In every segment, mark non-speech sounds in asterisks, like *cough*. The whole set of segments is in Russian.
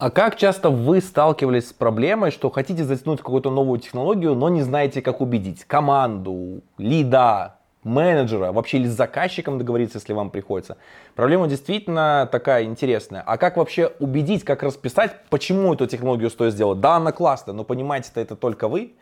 А как часто вы сталкивались с проблемой, что хотите затянуть какую-то новую технологию, но не знаете, как убедить команду, лида, менеджера, вообще или с заказчиком договориться, если вам приходится. Проблема действительно такая интересная. А как вообще убедить, как расписать, почему эту технологию стоит сделать? Да, она классная, но понимаете-то это только вы.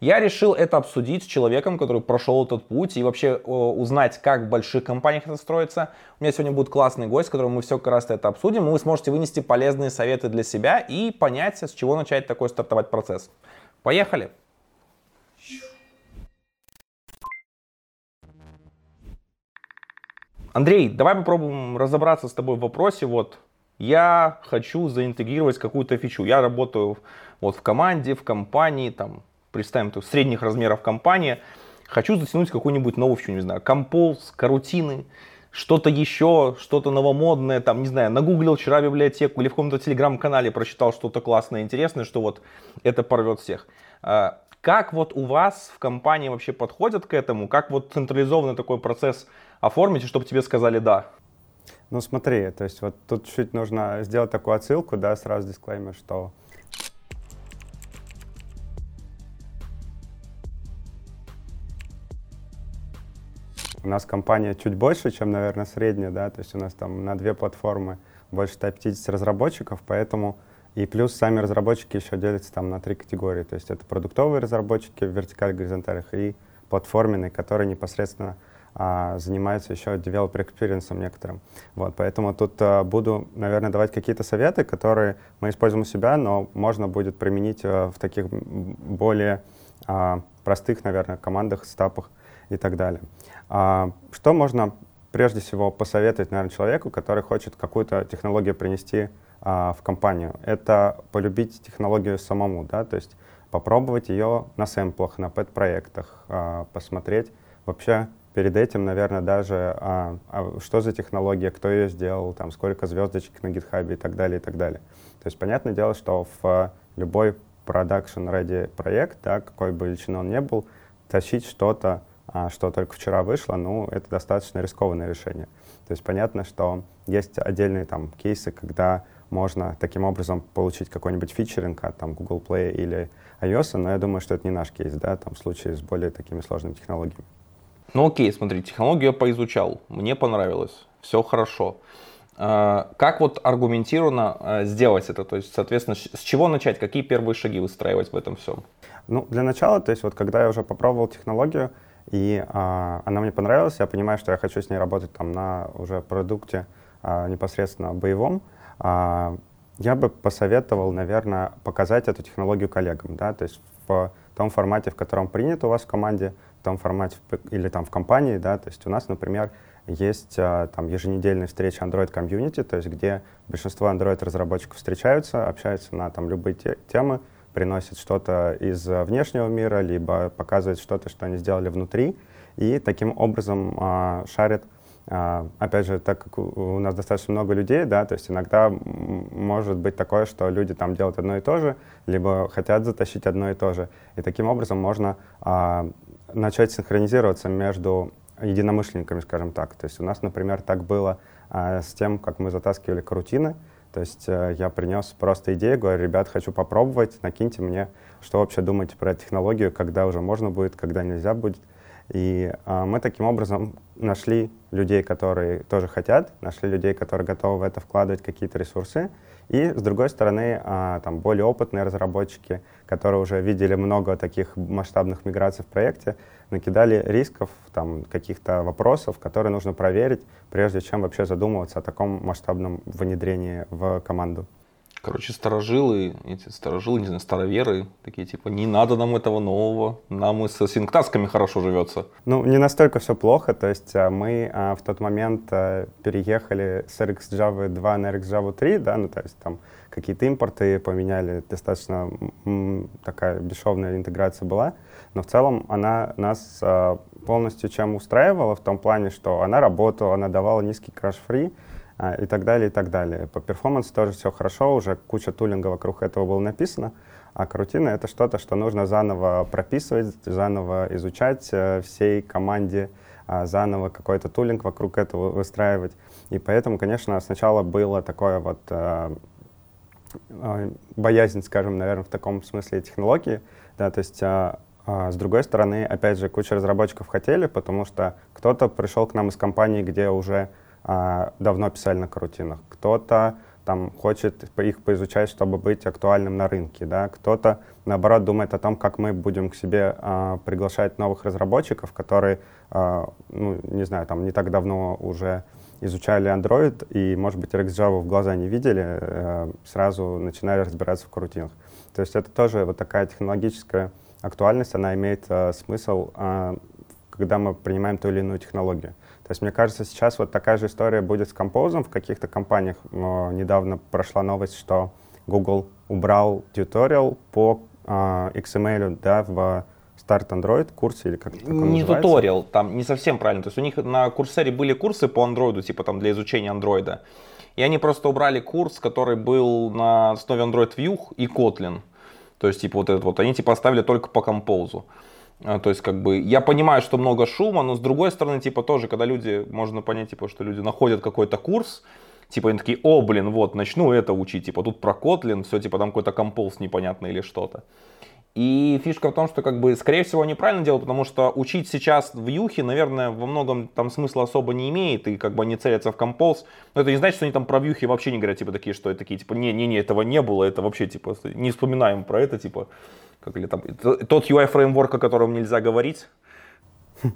Я решил это обсудить с человеком, который прошел этот путь и вообще узнать, как в больших компаниях это строится. У меня сегодня будет классный гость, с которым мы все как раз это обсудим, и вы сможете вынести полезные советы для себя и понять, с чего начать такой стартовать процесс. Поехали! Андрей, давай попробуем разобраться с тобой в вопросе. Вот я хочу заинтегрировать какую-то фичу. Я работаю вот в команде, в компании, там представим, то средних размеров компания, хочу затянуть какую-нибудь новую фичу, не знаю, композ, карутины, что-то еще, что-то новомодное, там, не знаю, нагуглил вчера библиотеку или в каком-то телеграм-канале прочитал что-то классное, интересное, что вот это порвет всех. А, как вот у вас в компании вообще подходят к этому? Как вот централизованный такой процесс оформить, чтобы тебе сказали «да»? Ну смотри, то есть вот тут чуть нужно сделать такую отсылку, да, сразу дисклеймер, что У нас компания чуть больше, чем, наверное, средняя, да, то есть у нас там на две платформы больше 150 разработчиков, поэтому и плюс сами разработчики еще делятся там на три категории, то есть это продуктовые разработчики в вертикальных горизонталях и платформенные, которые непосредственно а, занимаются еще developer experience некоторым. Вот, поэтому тут а, буду, наверное, давать какие-то советы, которые мы используем у себя, но можно будет применить а, в таких более а, простых, наверное, командах, стапах и так далее. А, что можно прежде всего посоветовать, наверное, человеку, который хочет какую-то технологию принести а, в компанию? Это полюбить технологию самому, да, то есть попробовать ее на сэмплах, на пэт-проектах, а, посмотреть вообще перед этим, наверное, даже а, а что за технология, кто ее сделал, там, сколько звездочек на GitHub и так далее, и так далее. То есть понятное дело, что в любой production-ready проект, да, какой бы величины он ни был, тащить что-то что только вчера вышло, ну, это достаточно рискованное решение. То есть понятно, что есть отдельные там кейсы, когда можно таким образом получить какой-нибудь фичеринг от там, Google Play или iOS, но я думаю, что это не наш кейс, да, там в случае с более такими сложными технологиями. Ну окей, смотри, технологию я поизучал, мне понравилось, все хорошо. А, как вот аргументированно а, сделать это? То есть, соответственно, с чего начать? Какие первые шаги выстраивать в этом всем? Ну, для начала, то есть вот когда я уже попробовал технологию, и а, она мне понравилась, я понимаю, что я хочу с ней работать там на уже продукте а, непосредственно боевом. А, я бы посоветовал, наверное, показать эту технологию коллегам, да, то есть в том формате, в котором принято у вас в команде, в том формате или там в компании, да, то есть у нас, например, есть а, там еженедельные встречи Android Community, то есть где большинство Android разработчиков встречаются, общаются на там любые те темы, приносит что-то из внешнего мира, либо показывает что-то, что они сделали внутри, и таким образом а, шарят а, опять же, так как у нас достаточно много людей, да, то есть иногда может быть такое, что люди там делают одно и то же, либо хотят затащить одно и то же. И таким образом можно а, начать синхронизироваться между единомышленниками, скажем так. То есть у нас, например, так было а, с тем, как мы затаскивали карутины. То есть э, я принес просто идею, говорю, ребят, хочу попробовать, накиньте мне, что вообще думаете про технологию, когда уже можно будет, когда нельзя будет. И э, мы таким образом нашли людей, которые тоже хотят, нашли людей, которые готовы в это вкладывать какие-то ресурсы. И, с другой стороны, э, там более опытные разработчики, которые уже видели много таких масштабных миграций в проекте, накидали рисков, там, каких-то вопросов, которые нужно проверить, прежде чем вообще задумываться о таком масштабном внедрении в команду. Короче, старожилы, эти старожилы, не знаю, староверы, такие типа, не надо нам этого нового, нам и с синктасками хорошо живется. Ну, не настолько все плохо, то есть а, мы а, в тот момент а, переехали с RxJava 2 на RxJava 3, да, ну, то есть там какие-то импорты поменяли, достаточно такая бесшовная интеграция была, но в целом она нас а, полностью чем устраивала в том плане, что она работала, она давала низкий краш-фри, а, и так далее, и так далее. По перформансу тоже все хорошо, уже куча тулинга вокруг этого было написано, а карутина — это что-то, что нужно заново прописывать, заново изучать э, всей команде, а, заново какой-то тулинг вокруг этого выстраивать. И поэтому, конечно, сначала было такое вот боязнь, скажем, наверное, в таком смысле технологии, да, то есть а, с другой стороны, опять же, куча разработчиков хотели, потому что кто-то пришел к нам из компании, где уже а, давно писали на карутинах, кто-то там хочет их поизучать, чтобы быть актуальным на рынке, да, кто-то, наоборот, думает о том, как мы будем к себе а, приглашать новых разработчиков, которые, а, ну, не знаю, там не так давно уже изучали Android и, может быть, RxJava в глаза не видели, а, сразу начинали разбираться в карутинах. То есть это тоже вот такая технологическая актуальность, она имеет а, смысл, а, когда мы принимаем ту или иную технологию. То есть, мне кажется, сейчас вот такая же история будет с композом. В каких-то компаниях э, недавно прошла новость, что Google убрал туториал по э, XML да, в Start Android курсе или как это Не называется? туториал, там не совсем правильно. То есть у них на курсере были курсы по Android, типа там для изучения Android. И они просто убрали курс, который был на основе Android View и Kotlin. То есть, типа, вот этот вот, они типа оставили только по композу. А, то есть, как бы, я понимаю, что много шума, но с другой стороны, типа, тоже, когда люди, можно понять, типа, что люди находят какой-то курс, типа, они такие, о, блин, вот, начну это учить, типа, тут про Kotlin, все, типа, там какой-то композ непонятный или что-то. И фишка в том, что, как бы, скорее всего, они правильно делают, потому что учить сейчас в Юхе, наверное, во многом там смысла особо не имеет, и как бы они целятся в композ. Но это не значит, что они там про Вьюхи вообще не говорят, типа, такие, что это такие, типа, не-не-не, этого не было, это вообще, типа, не вспоминаем про это, типа, как или там, тот UI фреймворк, о котором нельзя говорить. *laughs*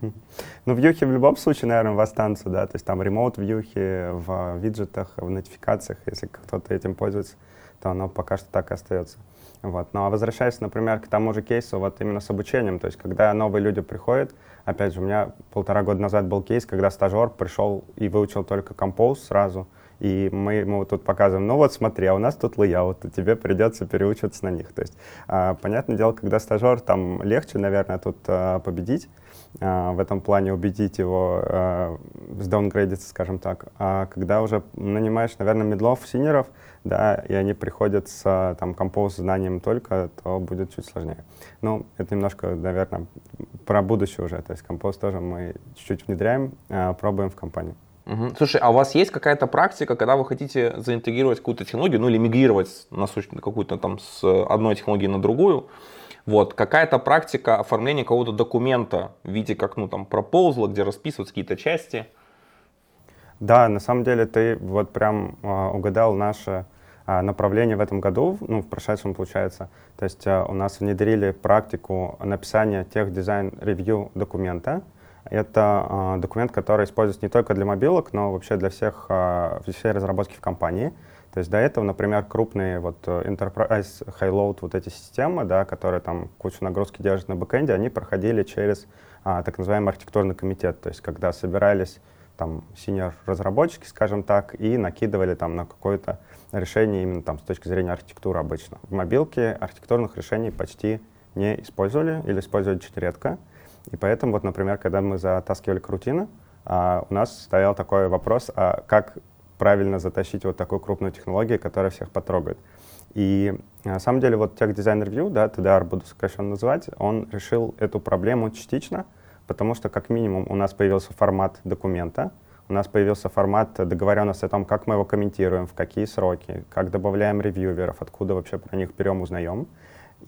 Ну, вьюхи в любом случае, наверное, в останутся, да, то есть там ремоут вьюхи в виджетах, в нотификациях, если кто-то этим пользуется, то оно пока что так и остается. Вот. Ну а возвращаясь, например, к тому же кейсу, вот именно с обучением, то есть когда новые люди приходят, опять же, у меня полтора года назад был кейс, когда стажер пришел и выучил только Compose сразу, и мы ему тут показываем, ну вот смотри, а у нас тут layout, и тебе придется переучиваться на них. То есть, а, понятное дело, когда стажер, там легче, наверное, тут а, победить, в этом плане убедить его сдаунгрейдиться, скажем так. А когда уже нанимаешь, наверное, медлов, синеров, да, и они приходят с там композ знанием только, то будет чуть сложнее. Ну, это немножко, наверное, про будущее уже. То есть композ тоже мы чуть-чуть внедряем, пробуем в компании. Угу. Слушай, а у вас есть какая-то практика, когда вы хотите заинтегрировать какую-то технологию, ну или мигрировать на какую-то там с одной технологии на другую? Вот, какая-то практика оформления какого-то документа в виде как, ну, там, пропозла, где расписываются какие-то части? Да, на самом деле ты вот прям э, угадал наше э, направление в этом году, ну, в прошедшем получается. То есть э, у нас внедрили практику написания tech design review документа, это э, документ, который используется не только для мобилок, но вообще для всех, э, всей разработки в компании. То есть до этого, например, крупные вот э, enterprise high-load вот эти системы, да, которые там кучу нагрузки держат на бэкэнде, они проходили через а, так называемый архитектурный комитет. То есть когда собирались там senior разработчики, скажем так, и накидывали там на какое-то решение именно там с точки зрения архитектуры обычно. В мобилке архитектурных решений почти не использовали или использовали чуть редко. И поэтому, вот, например, когда мы затаскивали крутины, а, у нас стоял такой вопрос, а как правильно затащить вот такую крупную технологию, которая всех потрогает. И на самом деле вот Tech Design Review, да, TDR буду сокращенно называть, он решил эту проблему частично, потому что как минимум у нас появился формат документа, у нас появился формат договоренности о том, как мы его комментируем, в какие сроки, как добавляем ревьюверов, откуда вообще про них берем, узнаем.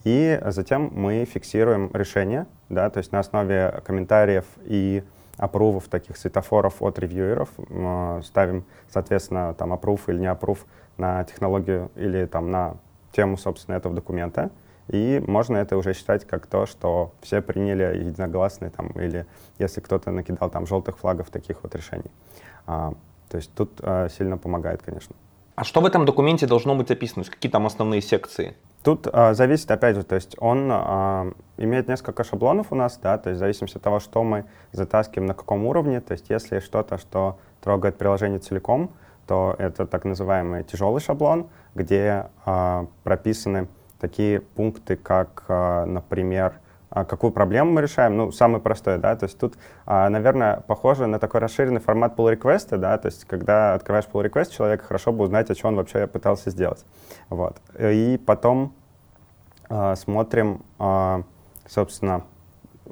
И затем мы фиксируем решение, да, то есть на основе комментариев и апрувов, таких светофоров от ревьюеров, э, ставим, соответственно, там аппрув или не аппрув на технологию или там на тему, собственно, этого документа. И можно это уже считать как то, что все приняли единогласный там, или если кто-то накидал там желтых флагов таких вот решений. А, то есть тут а, сильно помогает, конечно. А что в этом документе должно быть описано? Какие там основные секции? Тут а, зависит, опять же, то есть он а, имеет несколько шаблонов у нас, да, то есть в зависимости от того, что мы затаскиваем на каком уровне, то есть если что-то, что трогает приложение целиком, то это так называемый тяжелый шаблон, где а, прописаны такие пункты, как, а, например, а, какую проблему мы решаем. Ну, самый простой, да, то есть тут, а, наверное, похоже на такой расширенный формат pull request, да, то есть когда открываешь pull request человека, хорошо бы узнать, о чем он вообще пытался сделать. Вот. И потом смотрим, собственно,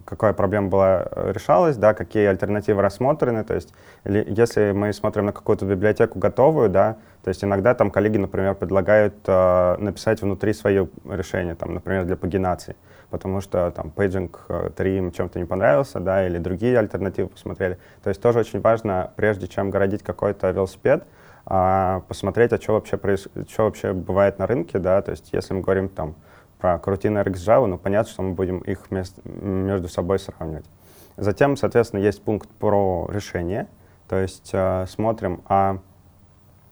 какая проблема была э, решалась, да, какие альтернативы рассмотрены, то есть если мы смотрим на какую-то библиотеку готовую, да, то есть иногда там коллеги, например, предлагают э, написать внутри свое решение, там, например, для пагинации, потому что там Paging 3 им чем-то не понравился, да, или другие альтернативы посмотрели. То есть тоже очень важно, прежде чем городить какой-то велосипед, э, посмотреть, а что вообще, проис... что вообще бывает на рынке, да, то есть если мы говорим там про Coroutine, RxJava, ну, понятно, что мы будем их между собой сравнивать. Затем, соответственно, есть пункт про решение, то есть э, смотрим, а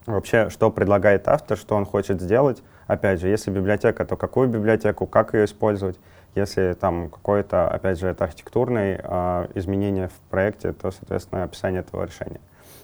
вообще, что предлагает автор, что он хочет сделать. Опять же, если библиотека, то какую библиотеку, как ее использовать. Если там какое-то, опять же, это архитектурное э, изменение в проекте, то, соответственно, описание этого решения.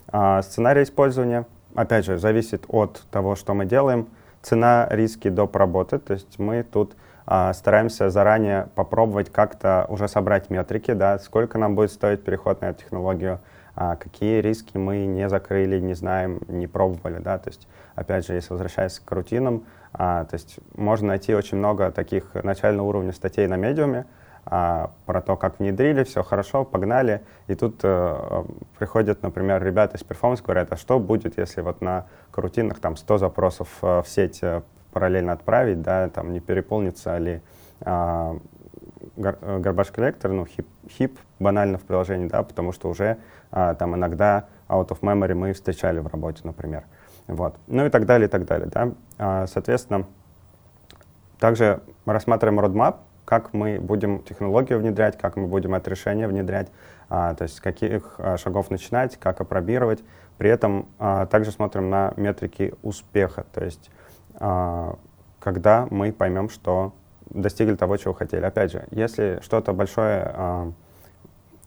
А сценарий использования, опять же, зависит от того, что мы делаем цена, риски доп. работы. То есть мы тут а, стараемся заранее попробовать как-то уже собрать метрики, да, сколько нам будет стоить переход на эту технологию, а, какие риски мы не закрыли, не знаем, не пробовали, да, то есть, опять же, если возвращаясь к корутинам, а, то есть можно найти очень много таких начального уровня статей на Medium е, а, про то, как внедрили, все хорошо, погнали. И тут э, приходят, например, ребята из performance, говорят, а что будет, если вот на карутинах там 100 запросов э, в сеть э, параллельно отправить, да, там не переполнится ли э, garbage collector, ну, хип, хип банально в приложении, да, потому что уже э, там иногда out of memory мы встречали в работе, например. Вот. Ну и так далее, и так далее, да. А, соответственно, также рассматриваем roadmap, как мы будем технологию внедрять, как мы будем это решение внедрять, а, то есть с каких а, шагов начинать, как опробировать. При этом также смотрим на метрики успеха, то есть когда мы поймем, что достигли того, чего хотели. Опять же, если что-то большое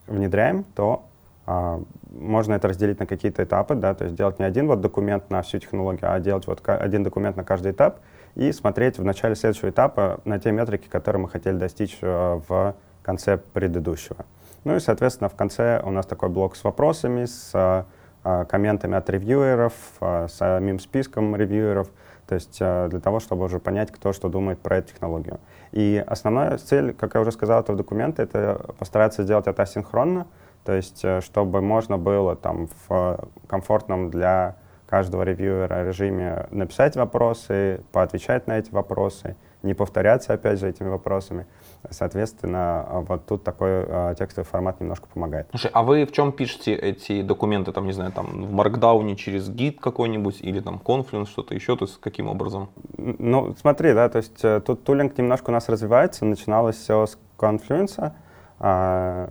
внедряем, то можно это разделить на какие-то этапы, да, то есть делать не один вот документ на всю технологию, а делать вот один документ на каждый этап — и смотреть в начале следующего этапа на те метрики, которые мы хотели достичь э, в конце предыдущего. Ну и, соответственно, в конце у нас такой блок с вопросами, с э, комментами от ревьюеров, э, с самим списком ревьюеров, то есть для того, чтобы уже понять, кто что думает про эту технологию. И основная цель, как я уже сказал, этого документа, это постараться сделать это асинхронно, то есть чтобы можно было там в комфортном для каждого ревьюера режиме написать вопросы, поотвечать на эти вопросы, не повторяться опять же этими вопросами. Соответственно, вот тут такой э, текстовый формат немножко помогает. Слушай, а вы в чем пишете эти документы, там, не знаю, там, в Markdown через гид какой-нибудь или там Confluence, что-то еще, то есть каким образом? Ну, смотри, да, то есть э, тут тулинг немножко у нас развивается, начиналось все с Confluence, э,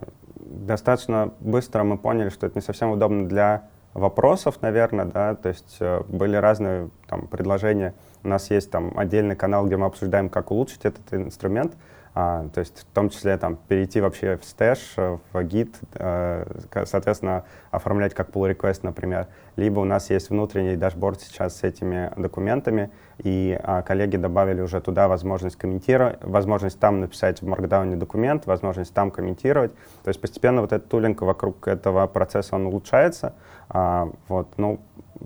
достаточно быстро мы поняли, что это не совсем удобно для вопросов, наверное, да, то есть э, были разные там предложения. У нас есть там отдельный канал, где мы обсуждаем, как улучшить этот инструмент, а, то есть в том числе там перейти вообще в Stash, э, в Git, э, соответственно, оформлять как pull request, например. Либо у нас есть внутренний дашборд сейчас с этими документами, и а, коллеги добавили уже туда возможность комментировать, возможность там написать в Markdown документ, возможность там комментировать. То есть постепенно вот этот tooling вокруг этого процесса, он улучшается. А, вот, ну,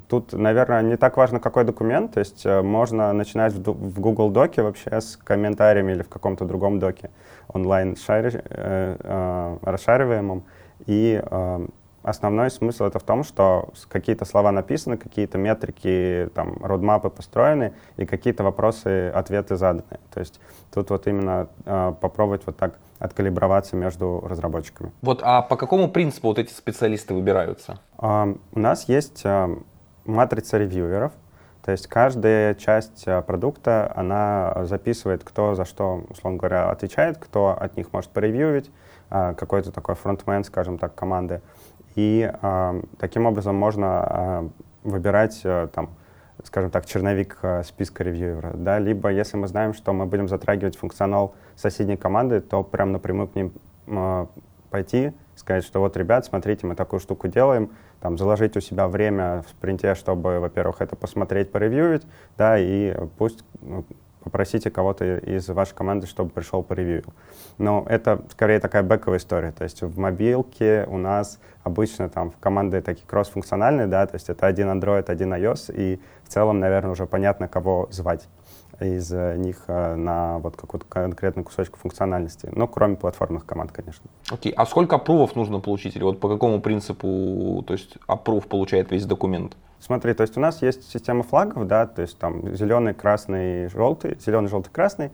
Тут, наверное, не так важно, какой документ, то есть э, можно начинать в, Google Доке вообще с комментариями или в каком-то другом доке онлайн шари, э, э, расшариваемом. И э, основной смысл это в том, что какие-то слова написаны, какие-то метрики, там, родмапы построены, и какие-то вопросы, ответы заданы. То есть тут вот именно э, попробовать вот так откалиброваться между разработчиками. Вот, а по какому принципу вот эти специалисты выбираются? Uh, у нас есть uh, матрица ревьюеров, то есть каждая часть uh, продукта, она записывает, кто за что, условно говоря, отвечает, кто от них может поревьюить, какой-то такой фронтмен, скажем так, команды. И таким образом можно выбирать там, скажем так, черновик э, списка ревьюера, да, либо если мы знаем, что мы будем затрагивать функционал соседней команды, то прям напрямую к ним э, пойти, сказать, что вот, ребят, смотрите, мы такую штуку делаем, там, заложить у себя время в спринте, чтобы, во-первых, это посмотреть, поревьюить, да, и пусть ну, попросите кого-то из вашей команды, чтобы пришел по ревью. Но это скорее такая бэковая история. То есть в мобилке у нас обычно там в команды такие кросс-функциональные, да, то есть это один Android, один iOS, и в целом, наверное, уже понятно, кого звать. Из них на вот какую-то конкретную кусочку функциональности. Ну, кроме платформных команд, конечно. Окей, okay. а сколько апрувов нужно получить? Или вот по какому принципу, то есть аппрув получает весь документ? Смотри, то есть у нас есть система флагов, да, то есть там зеленый, красный, желтый, зеленый, желтый, красный.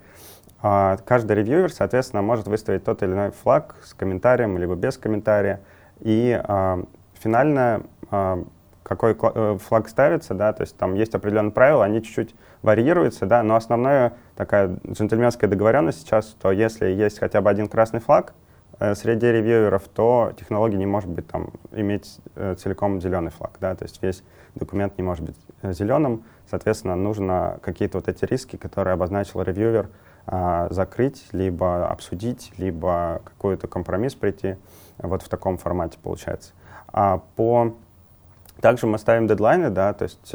А каждый ревьюер, соответственно, может выставить тот или иной флаг с комментарием либо без комментария. И а, финально а, какой э, флаг ставится, да, то есть там есть определенные правила, они чуть-чуть варьируются, да, но основная такая джентльменская договоренность сейчас, что если есть хотя бы один красный флаг, Э, среди ревьюеров, то технология не может быть там, иметь э, целиком зеленый флаг. Да? То есть весь документ не может быть э, зеленым. Соответственно, нужно какие-то вот эти риски, которые обозначил ревьюер, а, закрыть, либо обсудить, либо какой-то компромисс прийти. Вот в таком формате получается. А по также мы ставим дедлайны, да, то есть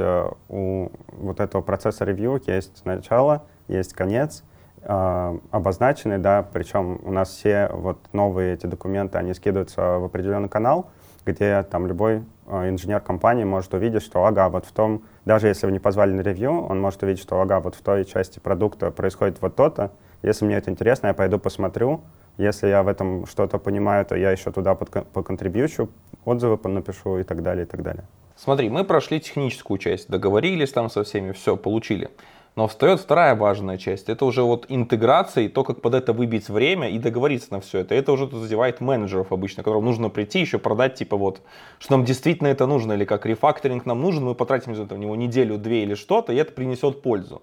у вот этого процесса ревью есть начало, есть конец, э, обозначены, да, причем у нас все вот новые эти документы, они скидываются в определенный канал, где там любой э, инженер компании может увидеть, что ага, вот в том, даже если вы не позвали на ревью, он может увидеть, что ага, вот в той части продукта происходит вот то-то, если мне это интересно, я пойду посмотрю, если я в этом что-то понимаю, то я еще туда поконтрибьючу, отзывы напишу и так далее, и так далее. Смотри, мы прошли техническую часть, договорились там со всеми, все, получили. Но встает вторая важная часть. Это уже вот интеграция и то, как под это выбить время и договориться на все это. Это уже задевает менеджеров обычно, которым нужно прийти еще продать, типа вот, что нам действительно это нужно, или как рефакторинг нам нужен, мы потратим в него неделю, две или что-то, и это принесет пользу.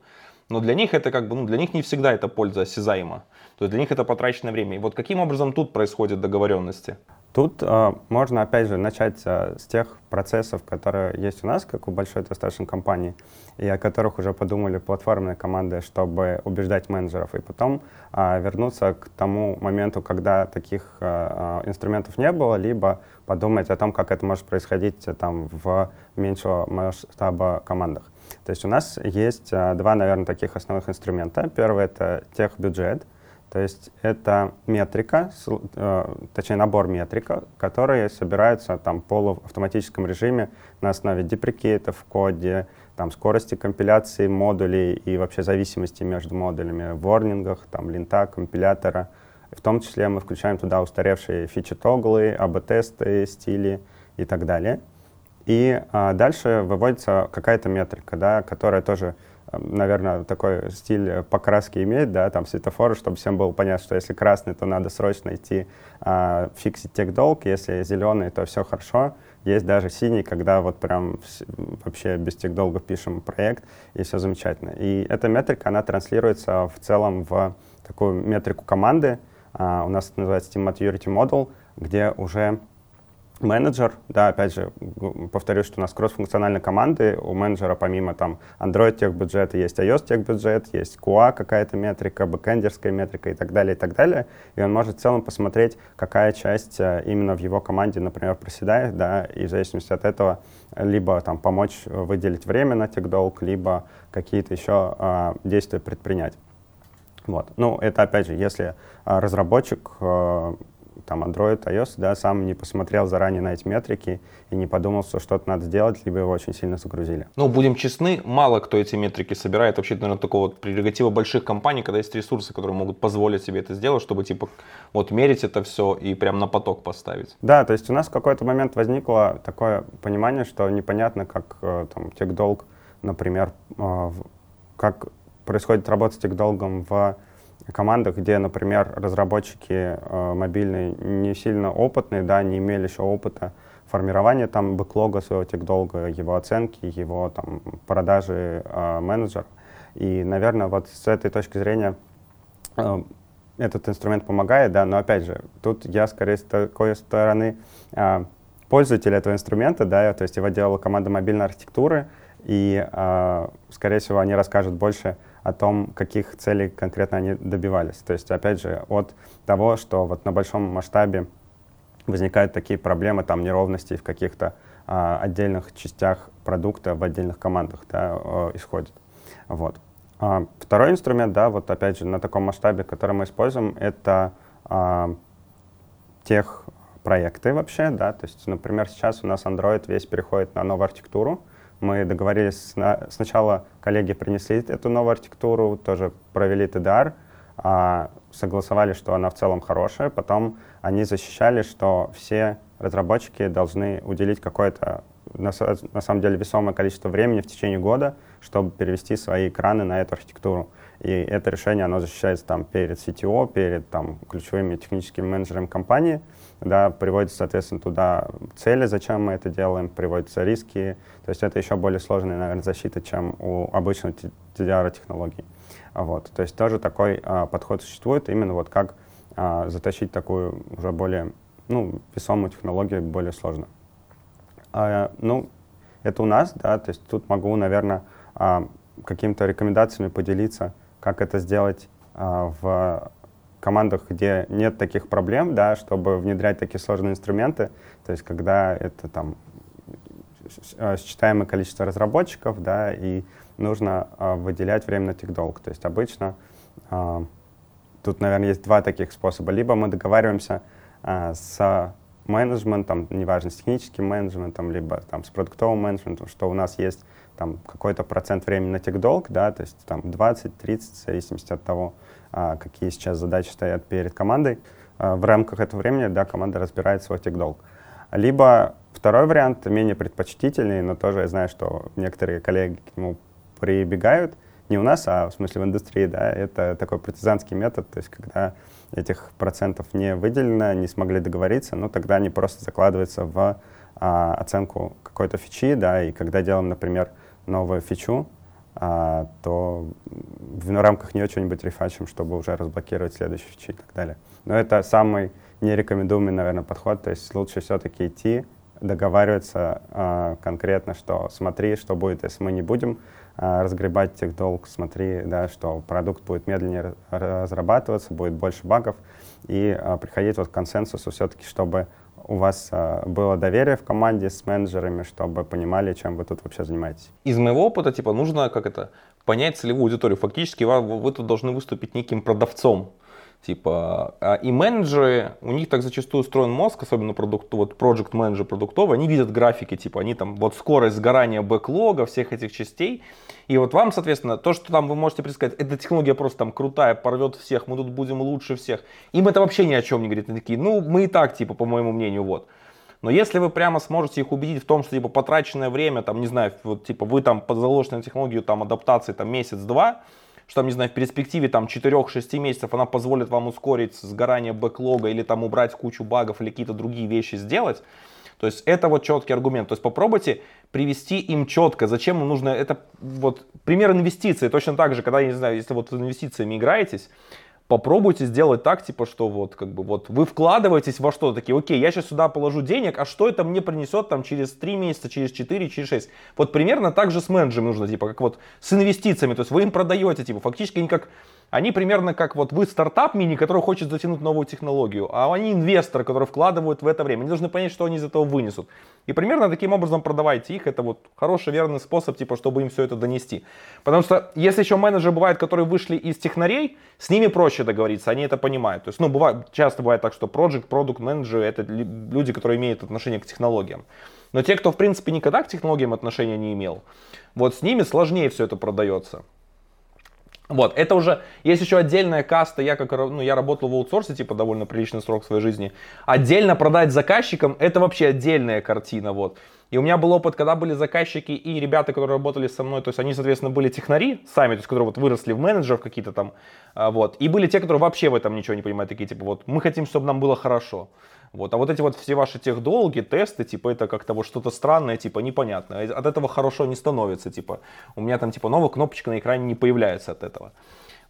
Но для них это как бы, ну, для них не всегда эта польза осязаема. То есть для них это потраченное время. И вот каким образом тут происходят договоренности? Тут э, можно, опять же, начать э, с тех процессов, которые есть у нас, как у большой достаточно компании, и о которых уже подумали платформные команды, чтобы убеждать менеджеров, и потом э, вернуться к тому моменту, когда таких э, инструментов не было, либо подумать о том, как это может происходить э, там, в меньшего масштаба командах. То есть у нас есть э, два, наверное, таких основных инструмента. Первый — это техбюджет, то есть это метрика, э, точнее набор метрика, которые собираются там в полуавтоматическом режиме на основе деприкейтов в коде, там, скорости компиляции модулей и вообще зависимости между модулями, в ворнингах, там, линта, компилятора. В том числе мы включаем туда устаревшие фичи-тоглы, АБ-тесты, стили и так далее. И а, дальше выводится какая-то метрика, да, которая тоже наверное, такой стиль покраски имеет, да, там светофоры, чтобы всем было понятно, что если красный, то надо срочно идти а, фиксить тех долг, если зеленый, то все хорошо. Есть даже синий, когда вот прям вообще без тех долгов пишем проект, и все замечательно. И эта метрика, она транслируется в целом в такую метрику команды. А, у нас это называется Team Maturity Model, где уже менеджер, да, опять же, повторюсь, что у нас кроссфункциональные команды, у менеджера помимо там Android тех бюджета есть iOS тех бюджет, есть QA какая-то метрика, бэкэндерская метрика и так далее, и так далее, и он может в целом посмотреть, какая часть э, именно в его команде, например, проседает, да, и в зависимости от этого либо там помочь выделить время на тех долг, либо какие-то еще а, действия предпринять. Вот. Ну, это опять же, если а, разработчик а, там Android, iOS, да, сам не посмотрел заранее на эти метрики и не подумал, что что-то надо сделать, либо его очень сильно загрузили. Ну, будем честны, мало кто эти метрики собирает. Вообще, наверное, такого вот прерогатива больших компаний, когда есть ресурсы, которые могут позволить себе это сделать, чтобы, типа, вот мерить это все и прям на поток поставить. Да, то есть у нас в какой-то момент возникло такое понимание, что непонятно, как э, там техдолг, например, э, как происходит работа с техдолгом в командах, где, например, разработчики э, мобильные не сильно опытные, да, не имели еще опыта формирования там бэклога своего техдолга, его оценки, его там продажи э, менеджера. И, наверное, вот с этой точки зрения э, этот инструмент помогает, да, но опять же, тут я скорее с такой стороны э, пользователя этого инструмента, да, то есть его делала команда мобильной архитектуры, и, э, скорее всего, они расскажут больше о том, каких целей конкретно они добивались. То есть, опять же, от того, что вот на большом масштабе возникают такие проблемы, там, неровности в каких-то а, отдельных частях продукта в отдельных командах да, исходит. Вот. А, второй инструмент, да, вот опять же, на таком масштабе, который мы используем, это а, тех проекты вообще, да, то есть, например, сейчас у нас Android весь переходит на новую архитектуру, мы договорились, сначала коллеги принесли эту новую архитектуру, тоже провели TDR, а, согласовали, что она в целом хорошая, потом они защищали, что все разработчики должны уделить какое-то, на, на самом деле, весомое количество времени в течение года, чтобы перевести свои экраны на эту архитектуру. И это решение, оно защищается там перед CTO, перед там ключевыми техническими менеджерами компании, да, приводится, соответственно, туда цели, зачем мы это делаем, приводятся риски. То есть это еще более сложная, наверное, защита, чем у обычной TDR-технологии. Вот. То есть тоже такой а, подход существует, именно вот как а, затащить такую уже более ну, весомую технологию более сложно. А, ну, это у нас, да, то есть тут могу, наверное, а, какими-то рекомендациями поделиться, как это сделать а, в командах, где нет таких проблем, да, чтобы внедрять такие сложные инструменты, то есть когда это там считаемое количество разработчиков, да, и нужно выделять время на техдолг. То есть обычно тут, наверное, есть два таких способа. Либо мы договариваемся с менеджментом, неважно, с техническим менеджментом, либо там с продуктовым менеджментом, что у нас есть там какой-то процент времени на техдолг, да, то есть там 20-30, в зависимости от того, а, какие сейчас задачи стоят перед командой. А, в рамках этого времени, да, команда разбирает свой техдолг. Либо второй вариант, менее предпочтительный, но тоже я знаю, что некоторые коллеги к нему прибегают, не у нас, а в смысле в индустрии, да, это такой партизанский метод, то есть когда этих процентов не выделено, не смогли договориться, ну тогда они просто закладываются в а, оценку какой-то фичи, да, и когда делаем, например, новую фичу, а, то в рамках нее что-нибудь рефачим, чтобы уже разблокировать следующие фичи и так далее. Но это самый нерекомендуемый, наверное, подход, то есть лучше все-таки идти, договариваться а, конкретно, что смотри, что будет, если мы не будем а, разгребать тех долг, смотри, да, что продукт будет медленнее разрабатываться, будет больше багов, и а, приходить вот к консенсусу все-таки, чтобы у вас а, было доверие в команде с менеджерами, чтобы понимали, чем вы тут вообще занимаетесь. Из моего опыта, типа, нужно как это понять целевую аудиторию. Фактически вы, вы тут должны выступить неким продавцом Типа, а, и менеджеры, у них так зачастую устроен мозг, особенно продукт, вот project менеджер продуктовый, они видят графики, типа, они там, вот скорость сгорания бэклога, всех этих частей, и вот вам, соответственно, то, что там вы можете предсказать, эта технология просто там крутая, порвет всех, мы тут будем лучше всех, им это вообще ни о чем не говорит, они такие, ну, мы и так, типа, по моему мнению, вот. Но если вы прямо сможете их убедить в том, что типа потраченное время, там, не знаю, вот типа вы там заложите на технологию там адаптации там месяц-два, что там, не знаю, в перспективе там 4-6 месяцев она позволит вам ускорить сгорание бэклога или там убрать кучу багов или какие-то другие вещи сделать. То есть это вот четкий аргумент. То есть попробуйте привести им четко, зачем им нужно, это вот пример инвестиций. Точно так же, когда, я не знаю, если вот с инвестициями играетесь, попробуйте сделать так, типа, что вот, как бы, вот вы вкладываетесь во что-то, такие, окей, я сейчас сюда положу денег, а что это мне принесет там через 3 месяца, через 4, через 6? Вот примерно так же с менеджером нужно, типа, как вот с инвестициями, то есть вы им продаете, типа, фактически они как они примерно как вот вы стартап мини, который хочет затянуть новую технологию, а они инвесторы, которые вкладывают в это время. Они должны понять, что они из этого вынесут. И примерно таким образом продавайте их. Это вот хороший, верный способ, типа, чтобы им все это донести. Потому что если еще менеджеры бывают, которые вышли из технарей, с ними проще договориться, они это понимают. То есть, ну, бывает, часто бывает так, что project, продукт менеджеры это люди, которые имеют отношение к технологиям. Но те, кто, в принципе, никогда к технологиям отношения не имел, вот с ними сложнее все это продается. Вот, это уже, есть еще отдельная каста, я как, ну, я работал в аутсорсе, типа, довольно приличный срок своей жизни. Отдельно продать заказчикам, это вообще отдельная картина, вот. И у меня был опыт, когда были заказчики и ребята, которые работали со мной, то есть они, соответственно, были технари сами, то есть которые вот выросли в менеджеров какие-то там, а, вот. И были те, которые вообще в этом ничего не понимают, такие типа вот, мы хотим, чтобы нам было хорошо. Вот. А вот эти вот все ваши техдолги, тесты, типа это как-то вот что-то странное, типа непонятное. От этого хорошо не становится, типа у меня там типа новая кнопочка на экране не появляется от этого.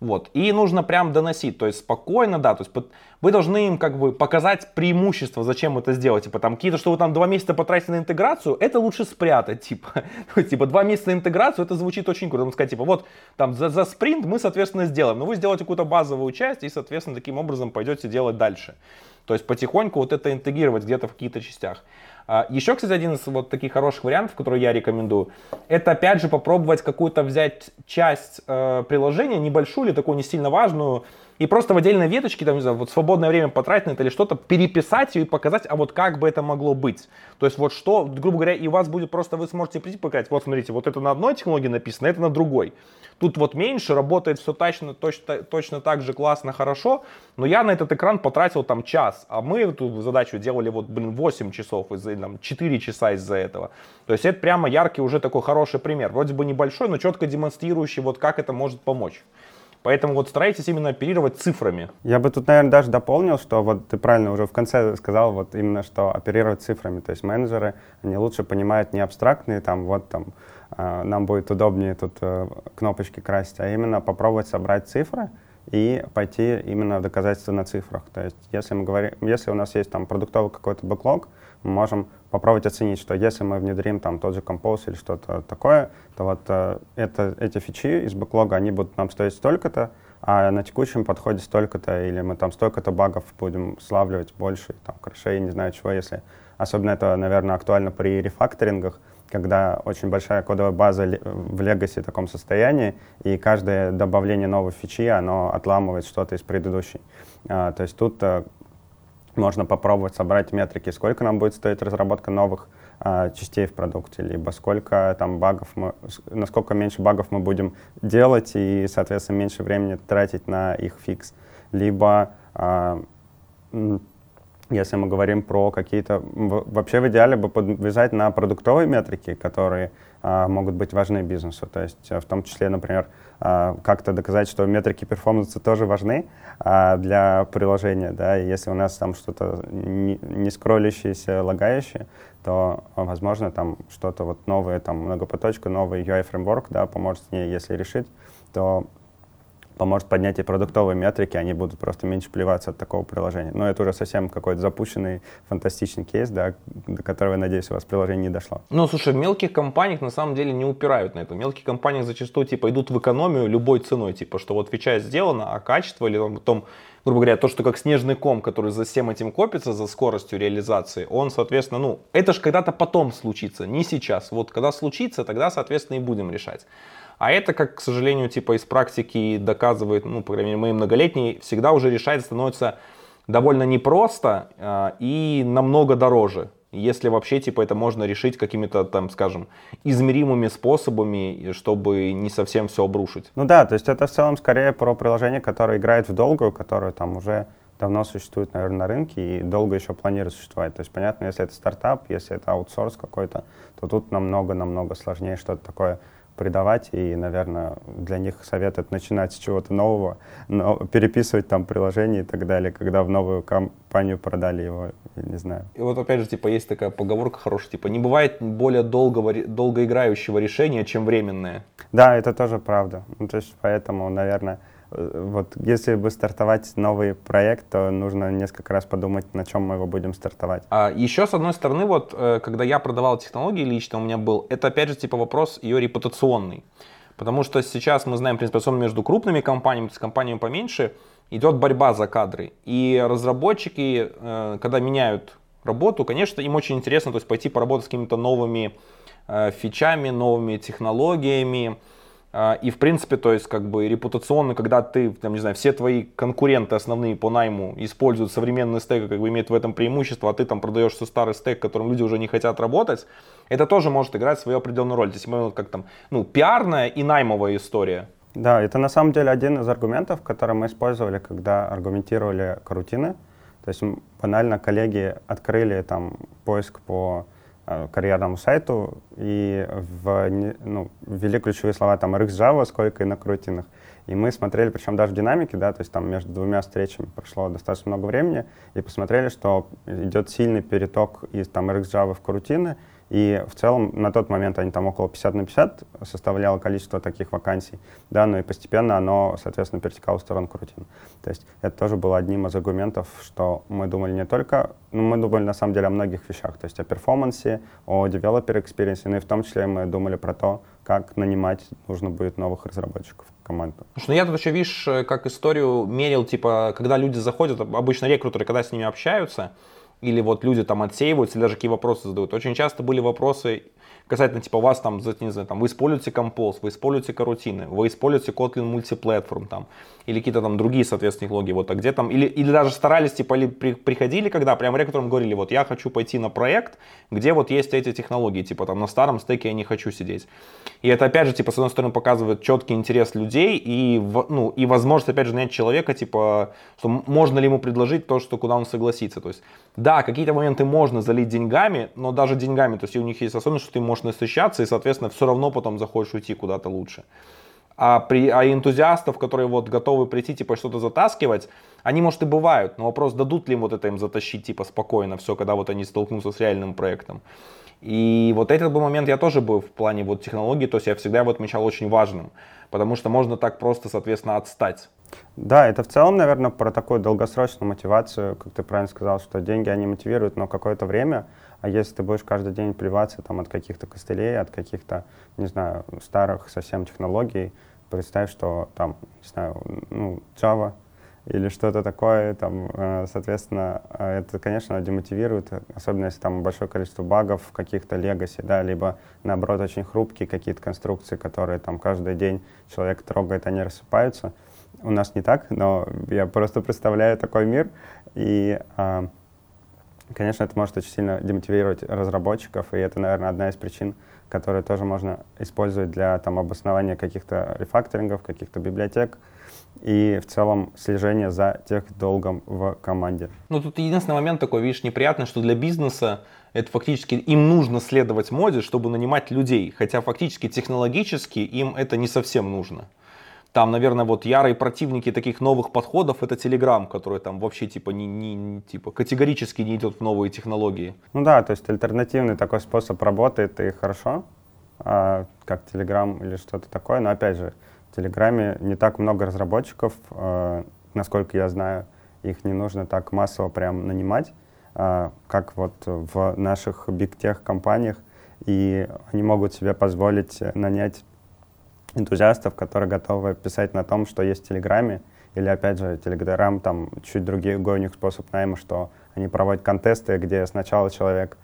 Вот. И нужно прям доносить, то есть спокойно, да, то есть вы должны им как бы показать преимущество, зачем это сделать. Типа там какие-то, что вы там два месяца потратите на интеграцию, это лучше спрятать, типа. *laughs* типа два месяца на интеграцию, это звучит очень круто. Можно сказать, типа вот там за, за спринт мы, соответственно, сделаем, но вы сделаете какую-то базовую часть и, соответственно, таким образом пойдете делать дальше. То есть потихоньку вот это интегрировать где-то в каких-то частях. А, Еще, кстати, один из вот таких хороших вариантов, который я рекомендую, это опять же попробовать какую-то взять часть э, приложения, небольшую или такую не сильно важную, и просто в отдельной веточке, там, не знаю, вот свободное время потратить на это или что-то, переписать ее и показать, а вот как бы это могло быть. То есть вот что, грубо говоря, и у вас будет просто, вы сможете прийти показать, вот смотрите, вот это на одной технологии написано, это на другой. Тут вот меньше, работает все точно, точно, точно так же классно, хорошо, но я на этот экран потратил там час, а мы эту задачу делали вот, блин, 8 часов, из-за, там, 4 часа из-за этого. То есть это прямо яркий уже такой хороший пример. Вроде бы небольшой, но четко демонстрирующий, вот как это может помочь. Поэтому вот старайтесь именно оперировать цифрами. Я бы тут, наверное, даже дополнил, что вот ты правильно уже в конце сказал, вот именно что оперировать цифрами. То есть менеджеры, они лучше понимают не абстрактные, там, вот там, э, нам будет удобнее тут э, кнопочки красить, а именно попробовать собрать цифры и пойти именно доказательства на цифрах. То есть если мы говорим, если у нас есть там продуктовый какой-то бэклог, мы можем попробовать оценить, что если мы внедрим там тот же Compose или что-то такое, то вот э, это, эти фичи из бэклога, они будут нам стоить столько-то, а на текущем подходе столько-то, или мы там столько-то багов будем славливать больше, там, крышей, не знаю чего, если... Особенно это, наверное, актуально при рефакторингах, когда очень большая кодовая база в Legacy таком состоянии, и каждое добавление новой фичи, оно отламывает что-то из предыдущей. А, то есть тут э, можно попробовать собрать метрики, сколько нам будет стоить разработка новых а, частей в продукте, либо сколько там багов мы, насколько меньше багов мы будем делать и, соответственно, меньше времени тратить на их фикс. Либо а, если мы говорим про какие-то... Вообще в идеале бы подвязать на продуктовые метрики, которые а, могут быть важны бизнесу. То есть в том числе, например, а, как-то доказать, что метрики перформанса тоже важны а, для приложения, да, и если у нас там что-то не, не скроллящееся, лагающее, то, возможно, там что-то вот новое, там многопоточка, новый UI-фреймворк, да, поможет с ней, если решить, то поможет поднять и продуктовые метрики, они будут просто меньше плеваться от такого приложения. Но это уже совсем какой-то запущенный фантастичный кейс, да, до которого, я надеюсь, у вас приложение не дошло. Ну, слушай, мелких компаниях на самом деле не упирают на это. Мелкие компании зачастую типа идут в экономию любой ценой, типа, что вот фича сделана, а качество или там, потом грубо говоря, то, что как снежный ком, который за всем этим копится, за скоростью реализации, он, соответственно, ну, это же когда-то потом случится, не сейчас. Вот когда случится, тогда, соответственно, и будем решать. А это, как, к сожалению, типа из практики доказывает, ну, по крайней мере, мои многолетние, всегда уже решать становится довольно непросто э, и намного дороже. Если вообще, типа, это можно решить какими-то, там, скажем, измеримыми способами, чтобы не совсем все обрушить. Ну да, то есть это в целом скорее про приложение, которое играет в долгую, которое там уже давно существует, наверное, на рынке и долго еще планирует существовать. То есть, понятно, если это стартап, если это аутсорс какой-то, то тут намного-намного сложнее что-то такое придавать, и, наверное, для них совет это начинать с чего-то нового, но переписывать там приложение и так далее, когда в новую компанию продали его, я не знаю. И вот опять же, типа, есть такая поговорка хорошая, типа, не бывает более долгого, долгоиграющего решения, чем временное. Да, это тоже правда. Ну, то есть, поэтому, наверное, вот если бы стартовать новый проект, то нужно несколько раз подумать, на чем мы его будем стартовать. А еще, с одной стороны, вот, э, когда я продавал технологии лично, у меня был, это, опять же, типа вопрос ее репутационный. Потому что сейчас мы знаем, в принципе, особенно между крупными компаниями, с компаниями поменьше, идет борьба за кадры. И разработчики, э, когда меняют работу, конечно, им очень интересно то есть, пойти поработать с какими-то новыми э, фичами, новыми технологиями, и, в принципе, то есть, как бы, репутационно, когда ты, там, не знаю, все твои конкуренты основные по найму используют современный стек, как бы, имеют в этом преимущество, а ты там продаешь все старый стек, которым люди уже не хотят работать, это тоже может играть свою определенную роль. Здесь мы как там, ну, пиарная и наймовая история. Да, это на самом деле один из аргументов, который мы использовали, когда аргументировали карутины. То есть банально коллеги открыли там поиск по карьерному сайту и в, ну, ввели ключевые слова там RX Java, сколько и на крутинах. И мы смотрели, причем даже в динамике, да, то есть там между двумя встречами прошло достаточно много времени, и посмотрели, что идет сильный переток из там RX Java в крутины, и в целом на тот момент они там около 50 на 50 составляло количество таких вакансий, да, но и постепенно оно, соответственно, перетекало в сторону крутин. То есть это тоже было одним из аргументов, что мы думали не только, ну, мы думали на самом деле о многих вещах, то есть о перформансе, о developer experience, но и в том числе мы думали про то, как нанимать нужно будет новых разработчиков команду. Слушай, ну я тут еще, видишь, как историю мерил, типа, когда люди заходят, обычно рекрутеры, когда с ними общаются, или вот люди там отсеиваются, или даже какие вопросы задают. Очень часто были вопросы касательно типа вас там, не знаю, там, вы используете Compose, вы используете карутины, вы используете Kotlin Multiplatform там, или какие-то там другие, соответственно, технологии, вот, а где там, или, или даже старались, типа, или при, приходили, когда прям рекрутерам говорили, вот, я хочу пойти на проект, где вот есть эти технологии, типа, там, на старом стеке я не хочу сидеть. И это, опять же, типа, с одной стороны, показывает четкий интерес людей и, ну, и возможность, опять же, нанять человека, типа, что можно ли ему предложить то, что куда он согласится, то есть, да, какие-то моменты можно залить деньгами, но даже деньгами, то есть у них есть особенность, что ты можешь насыщаться, и, соответственно, все равно потом захочешь уйти куда-то лучше. А, при, а энтузиастов, которые вот готовы прийти, типа, что-то затаскивать, они, может, и бывают, но вопрос, дадут ли им вот это им затащить, типа, спокойно все, когда вот они столкнутся с реальным проектом. И вот этот был момент я тоже был в плане вот технологий, то есть я всегда его отмечал очень важным, потому что можно так просто, соответственно, отстать. Да, это в целом, наверное, про такую долгосрочную мотивацию, как ты правильно сказал, что деньги, они мотивируют, но какое-то время, а если ты будешь каждый день плеваться там, от каких-то костылей, от каких-то, не знаю, старых совсем технологий, представь, что там, не знаю, ну, Java или что-то такое, там, э, соответственно, э, это, конечно, демотивирует, особенно если там большое количество багов, каких-то легаси, да, либо, наоборот, очень хрупкие какие-то конструкции, которые там каждый день человек трогает, они рассыпаются. У нас не так, но я просто представляю такой мир, и, а, конечно, это может очень сильно демотивировать разработчиков, и это, наверное, одна из причин, которые тоже можно использовать для там, обоснования каких-то рефакторингов, каких-то библиотек и в целом слежения за тех долгом в команде. Ну тут единственный момент такой, видишь, неприятный, что для бизнеса это фактически им нужно следовать моде, чтобы нанимать людей, хотя фактически технологически им это не совсем нужно. Там, наверное, вот ярые противники таких новых подходов это Telegram, который там вообще типа не, не типа категорически не идет в новые технологии. Ну да, то есть альтернативный такой способ работает и хорошо, а, как Telegram или что-то такое. Но опять же, в Телеграме не так много разработчиков, а, насколько я знаю, их не нужно так массово прям нанимать, а, как вот в наших биг-тех компаниях, и они могут себе позволить нанять энтузиастов, которые готовы писать на том, что есть в Телеграме, или, опять же, Телеграм, там чуть другой у них способ найма, что они проводят контесты, где сначала человек